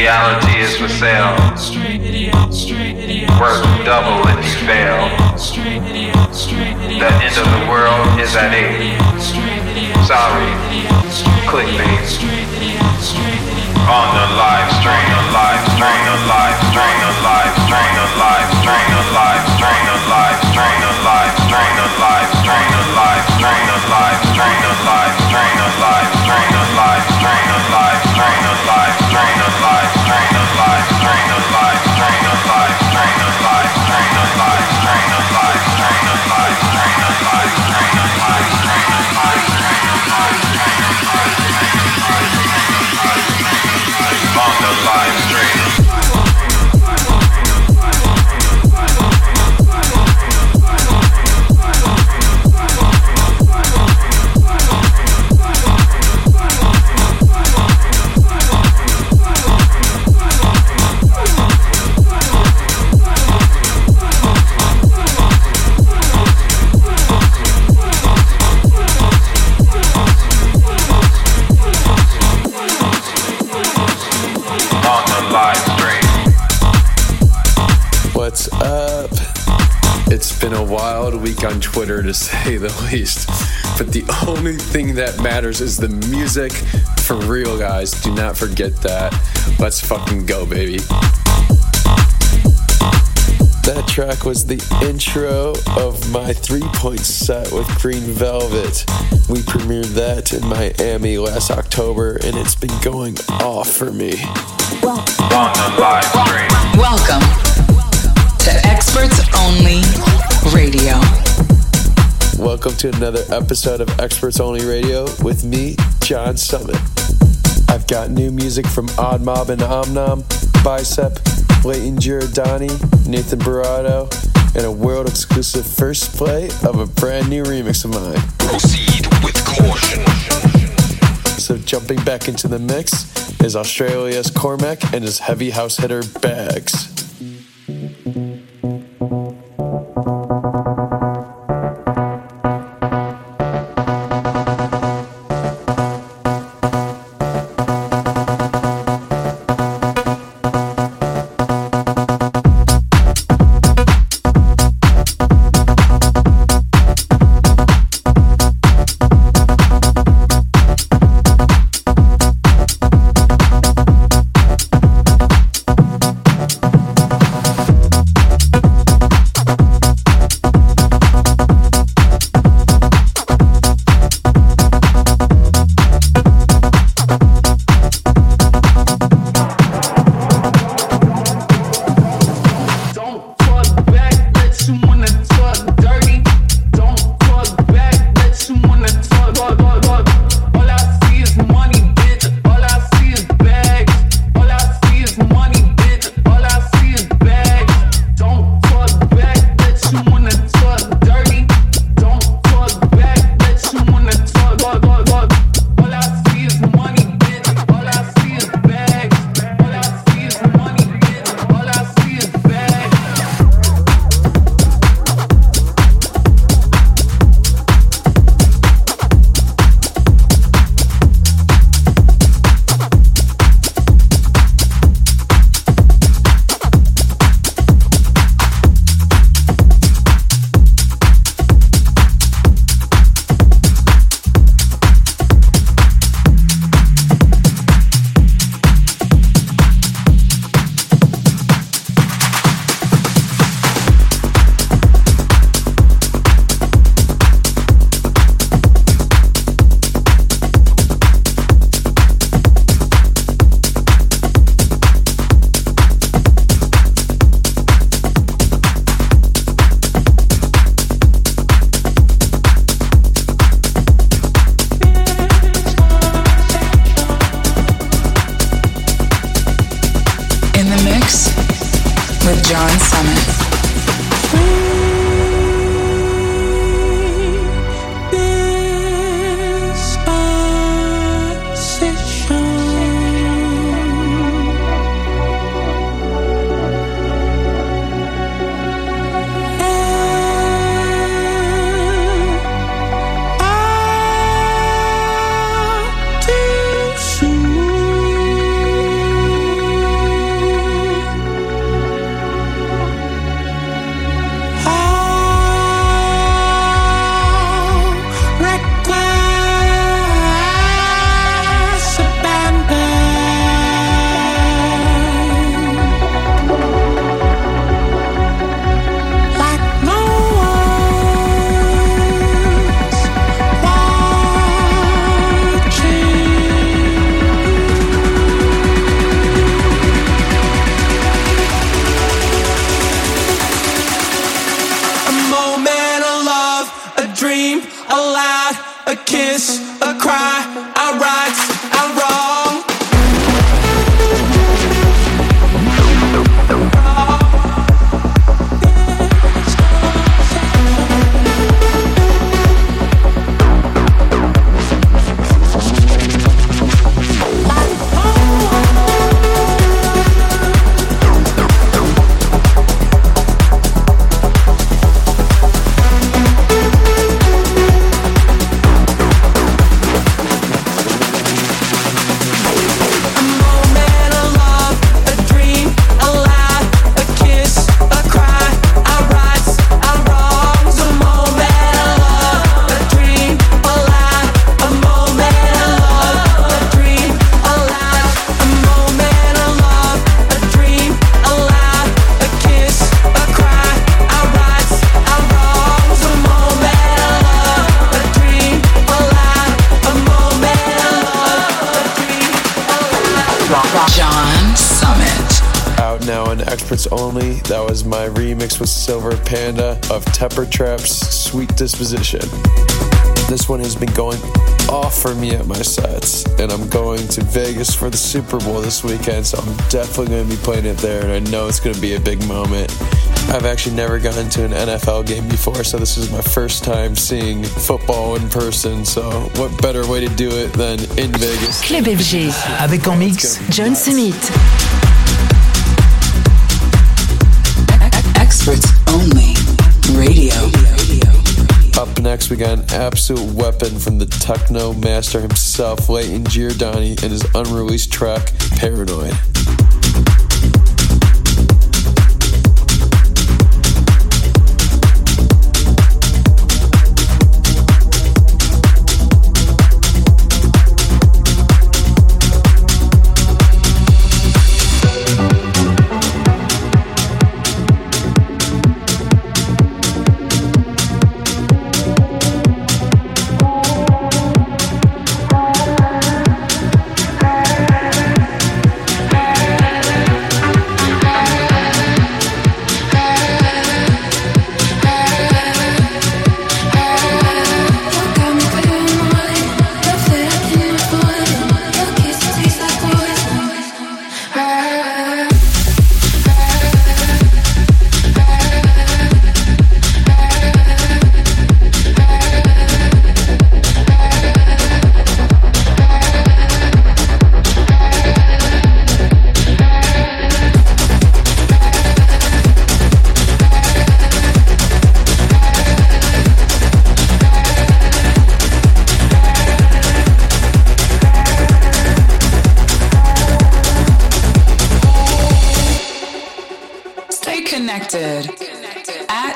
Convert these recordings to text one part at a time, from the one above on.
Reality is for sale. Work double if you fail. The end of the world is at eight. Sorry, clickbait on the live stream, live stream, live stream, live stream, live stream, live week on Twitter to say the least. But the only thing that matters is the music. For real, guys. Do not forget that. Let's fucking go, baby. That track was the intro of my three point set with Green Velvet. We premiered that in Miami last October, and it's been going off for me. On the live stream. Welcome to Experts Only Radio. Welcome to another episode of Experts Only Radio with me, John Summit. I've got new music from Odd Mob and Omnom, Bicep, Layton Giordani, Nathan Barato, and a world exclusive first play of a brand new remix of mine. proceed with caution. So jumping back into the mix is Australia's Cormac and his heavy house hitter Bags. With Silver Panda of Temper Trap's Sweet Disposition. This one has been going off for me at my sets, and I'm going to Vegas for the Super Bowl this weekend, so I'm definitely going to be playing it there, and I know it's going to be a big moment. I've actually never gone to an NFL game before, so this is my first time seeing football in person. So, what better way to do it than in Vegas? Club FG. Avec en mix John Summit. Experts only. Radio. Up next, we got an absolute weapon from the techno master himself, Layton Giordani, and his unreleased track, Paranoid.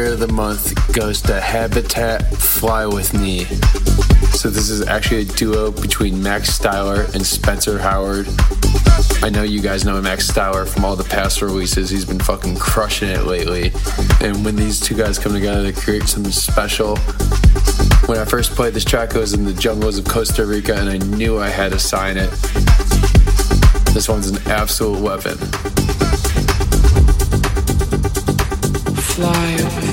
of the month goes to Habitat Fly With Me. So this is actually a duo between Max Styler and Spencer Howard. I know you guys know Max Styler from all the past releases. He's been fucking crushing it lately. And when these two guys come together, they create something special. When I first played this track, it was in the jungles of Costa Rica, and I knew I had to sign it. This one's an absolute weapon. Fly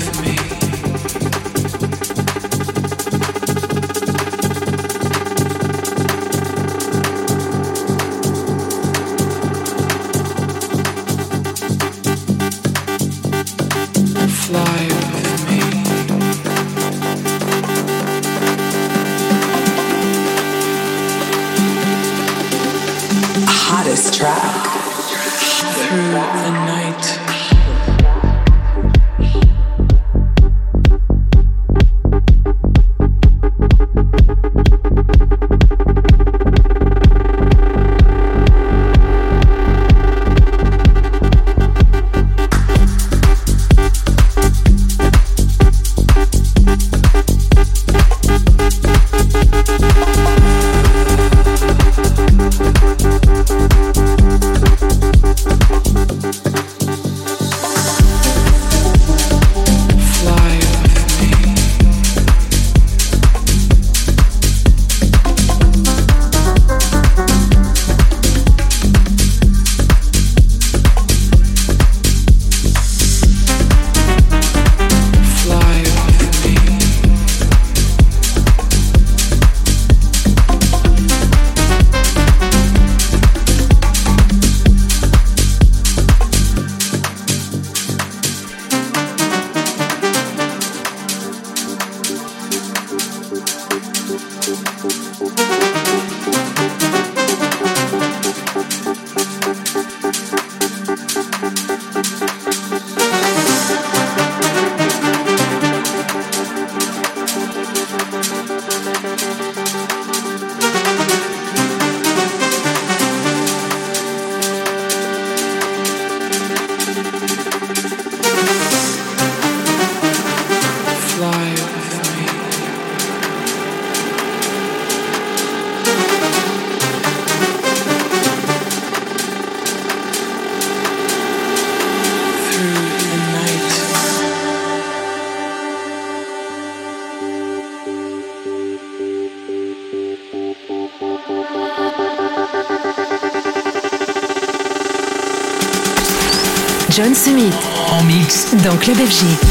Dans Club FG.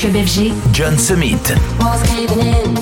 Club FG, John Summit.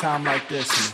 time like this.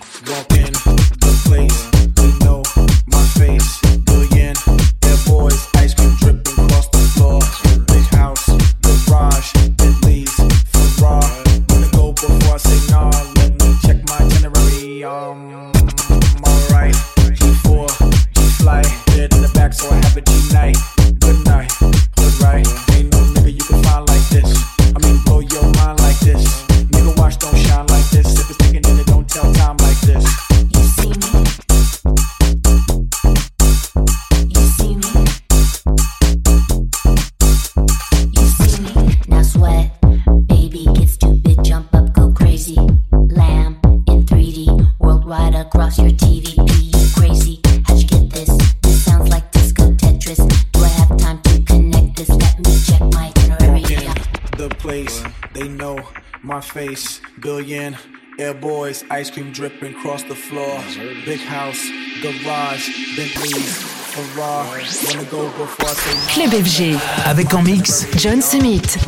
Ice cream dripping across the floor. Big house, garage, Bentley's, Ferrari. Wanna go before I say Club FG. Avec en mix, John Summit.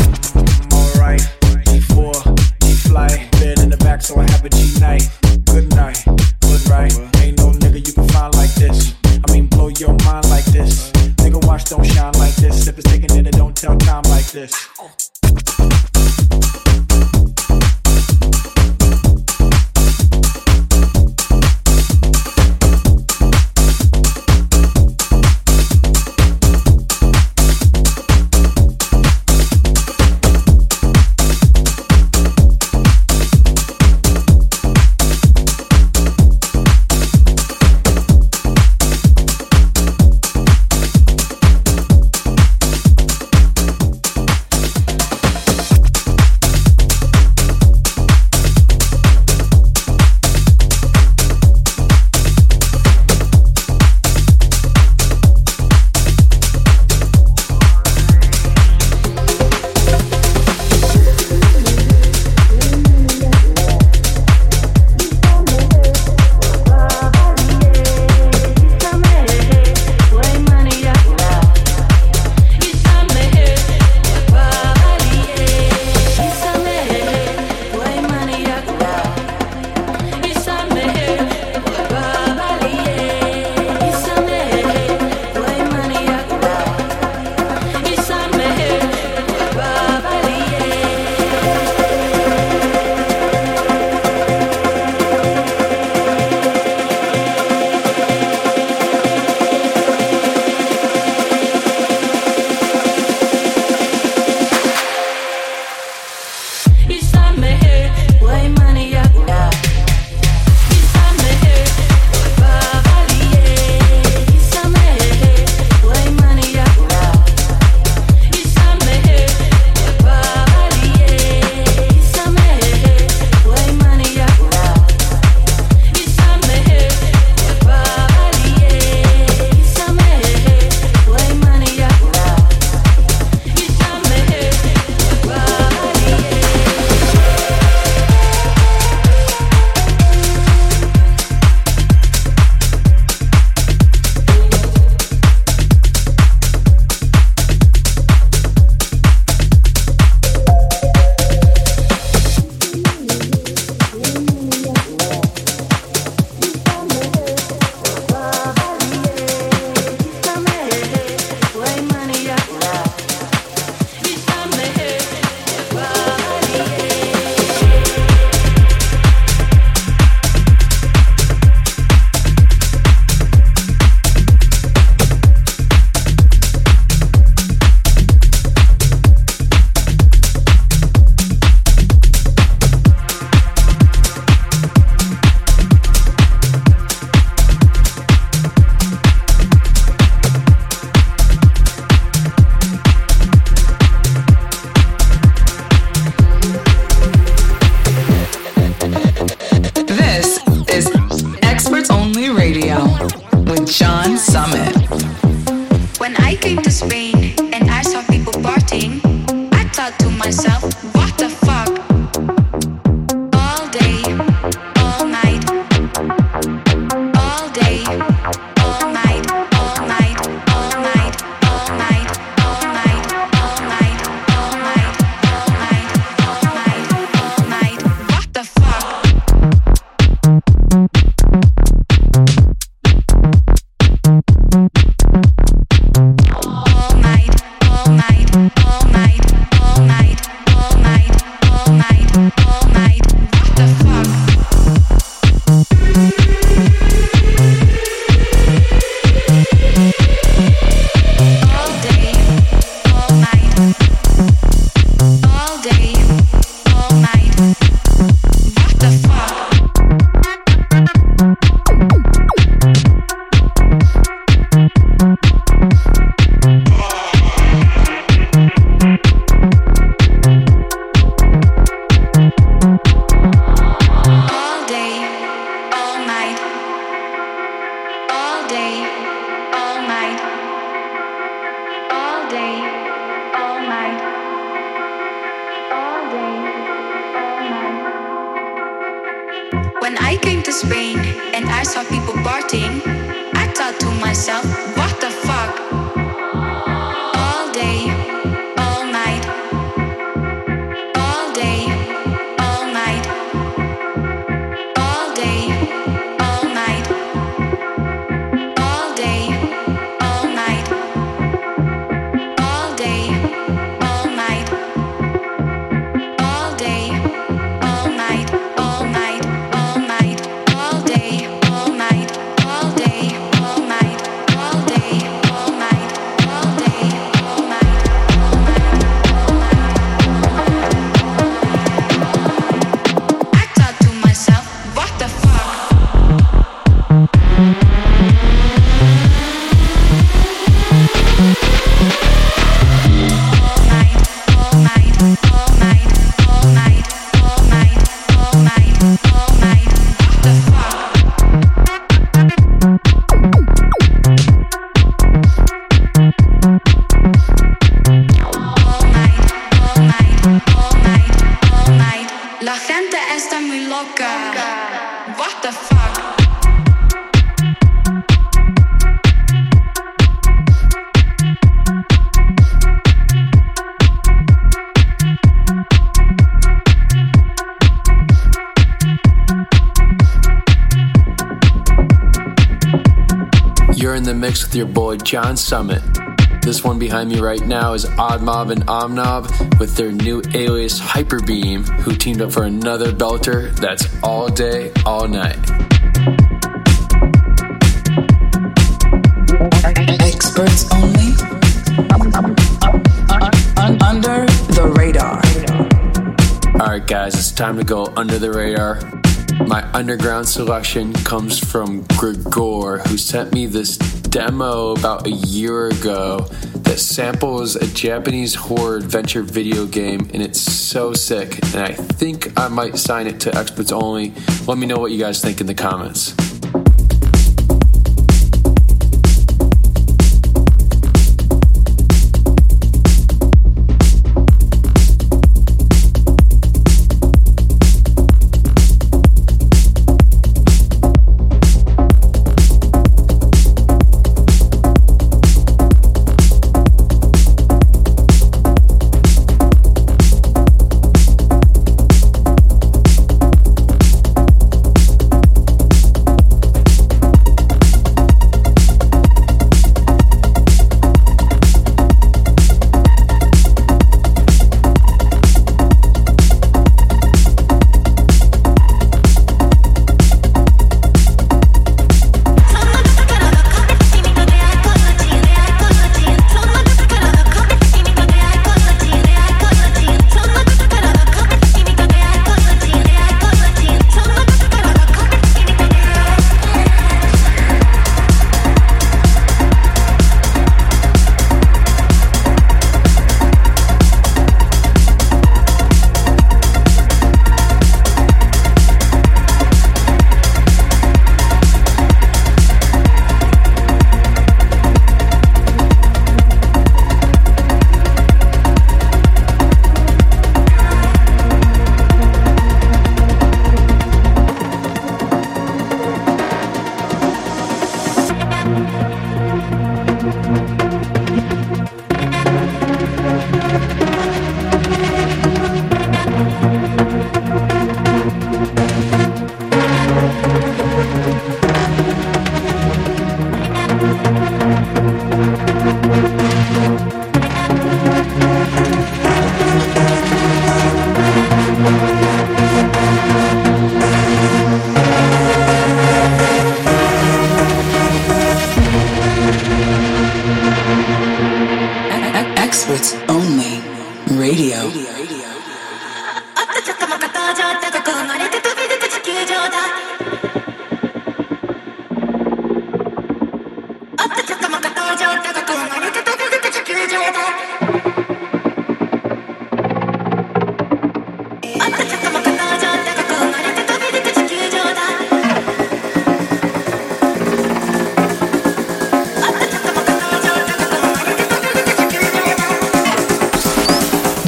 Alright, fly, Bed in the back, so I have a G-Night. Good night, good right. Ain't no nigga you can find like this. I mean, blow your mind like this. Nigga, watch, don't shine like this. If it's taking it, don't tell time like this. John Summit. This one behind me right now is Odd Mob and Omnom with their new alias Hyperbeam, who teamed up for another belter that's all day, all night. Experts only. Under the radar. All right, guys, it's time to go under the radar. My underground selection comes from Gregor, who sent me this demo about a year ago that samples a Japanese horror adventure video game, and it's so sick. And I think I might sign it to Experts Only. Let me know what you guys think in the comments.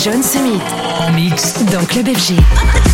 John Summit en mix dans Club FG.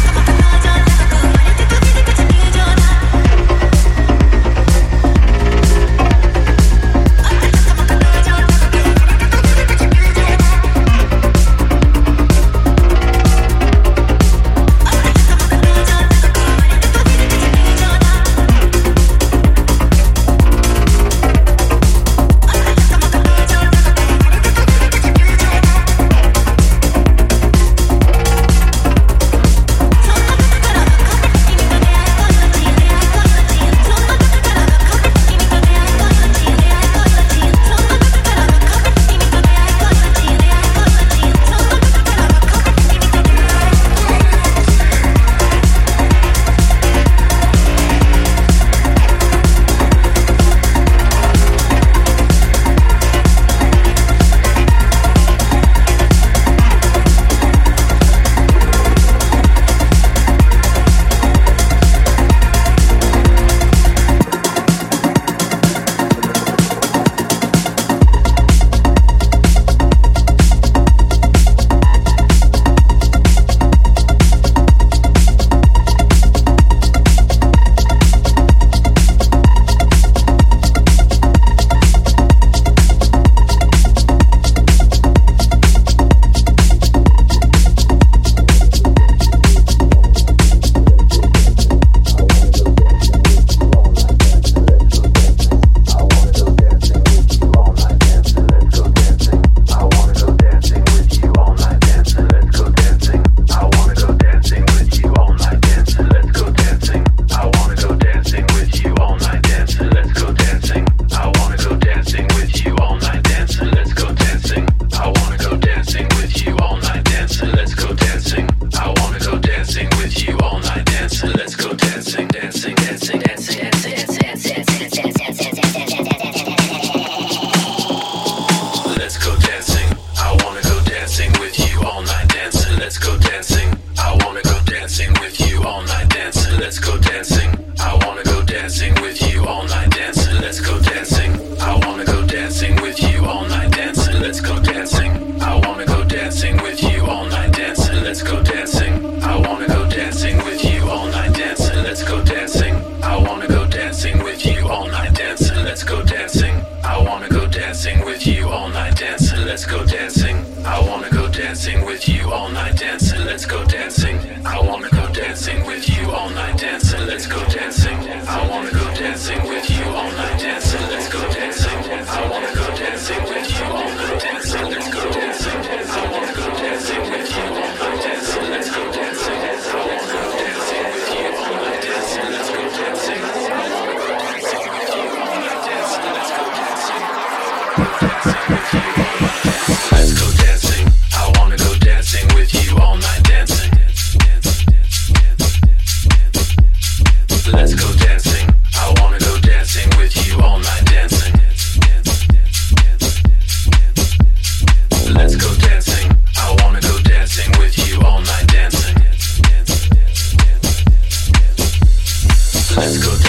Sound.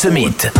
Summit.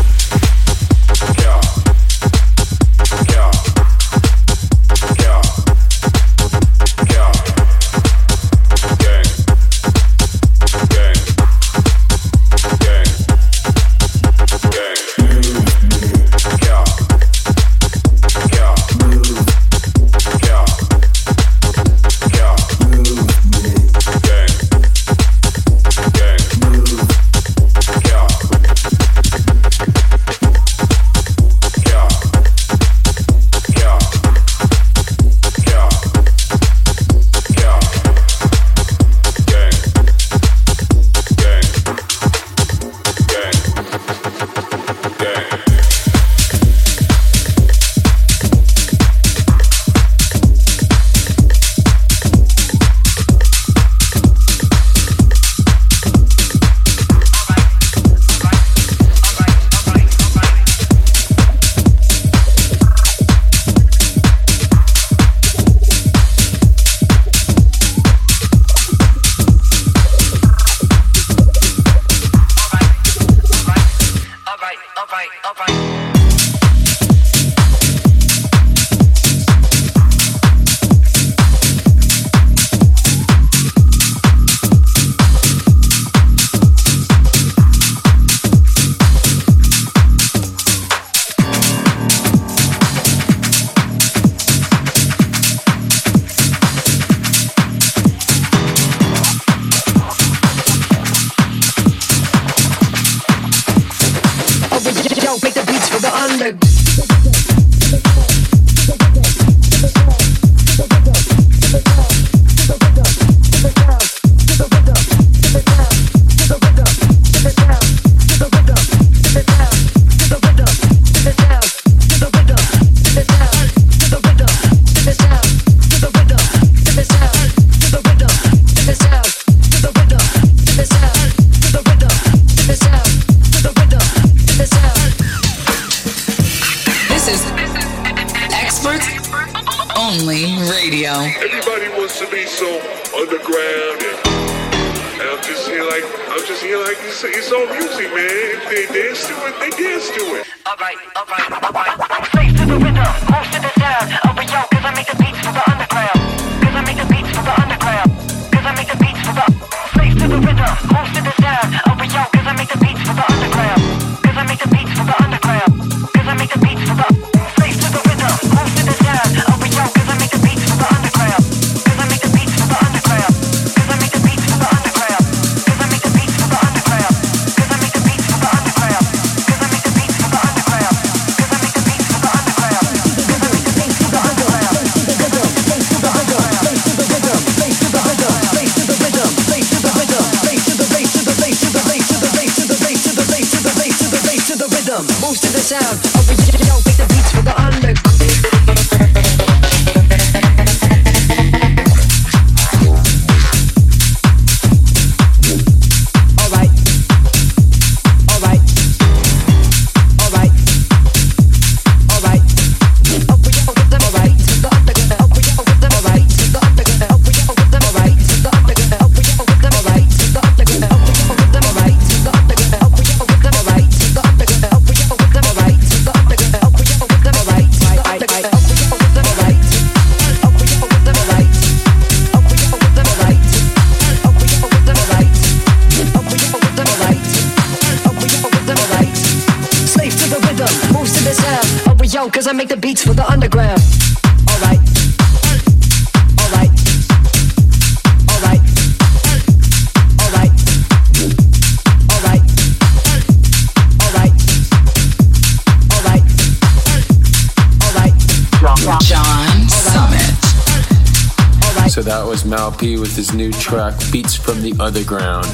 happy with his new track, Beats from the Other Ground.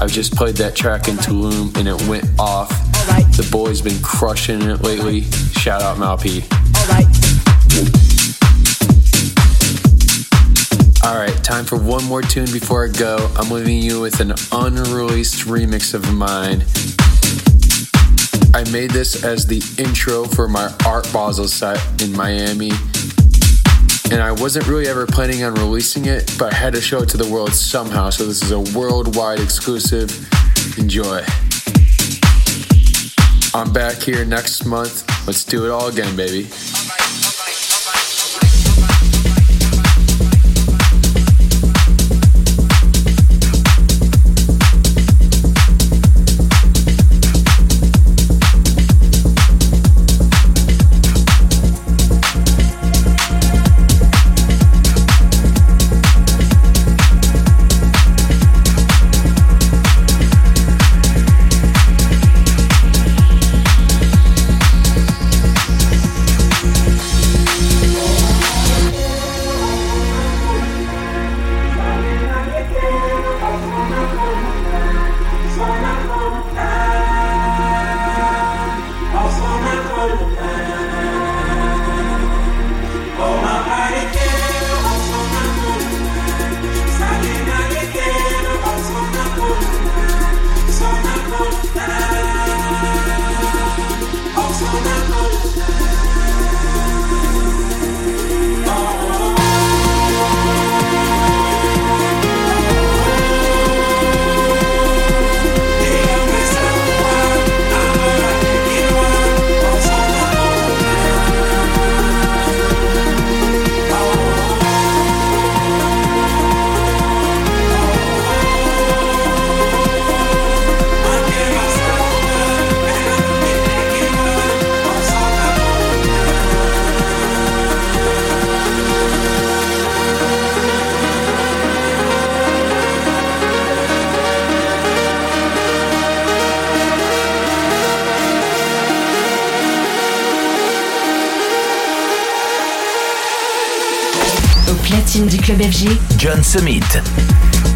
I've just played that track in Tulum and it went off. The boy's been crushing it lately. Shout out Malpy. Alright, time for one more tune before I go. I'm leaving you with an unreleased remix of mine. I made this as the intro for my Art Basel set in Miami and I wasn't really ever planning on releasing it, but I had to show it to the world somehow, so this is a worldwide exclusive. Enjoy. I'm back here next month. Let's do it all again, baby. Club FG. John Summit.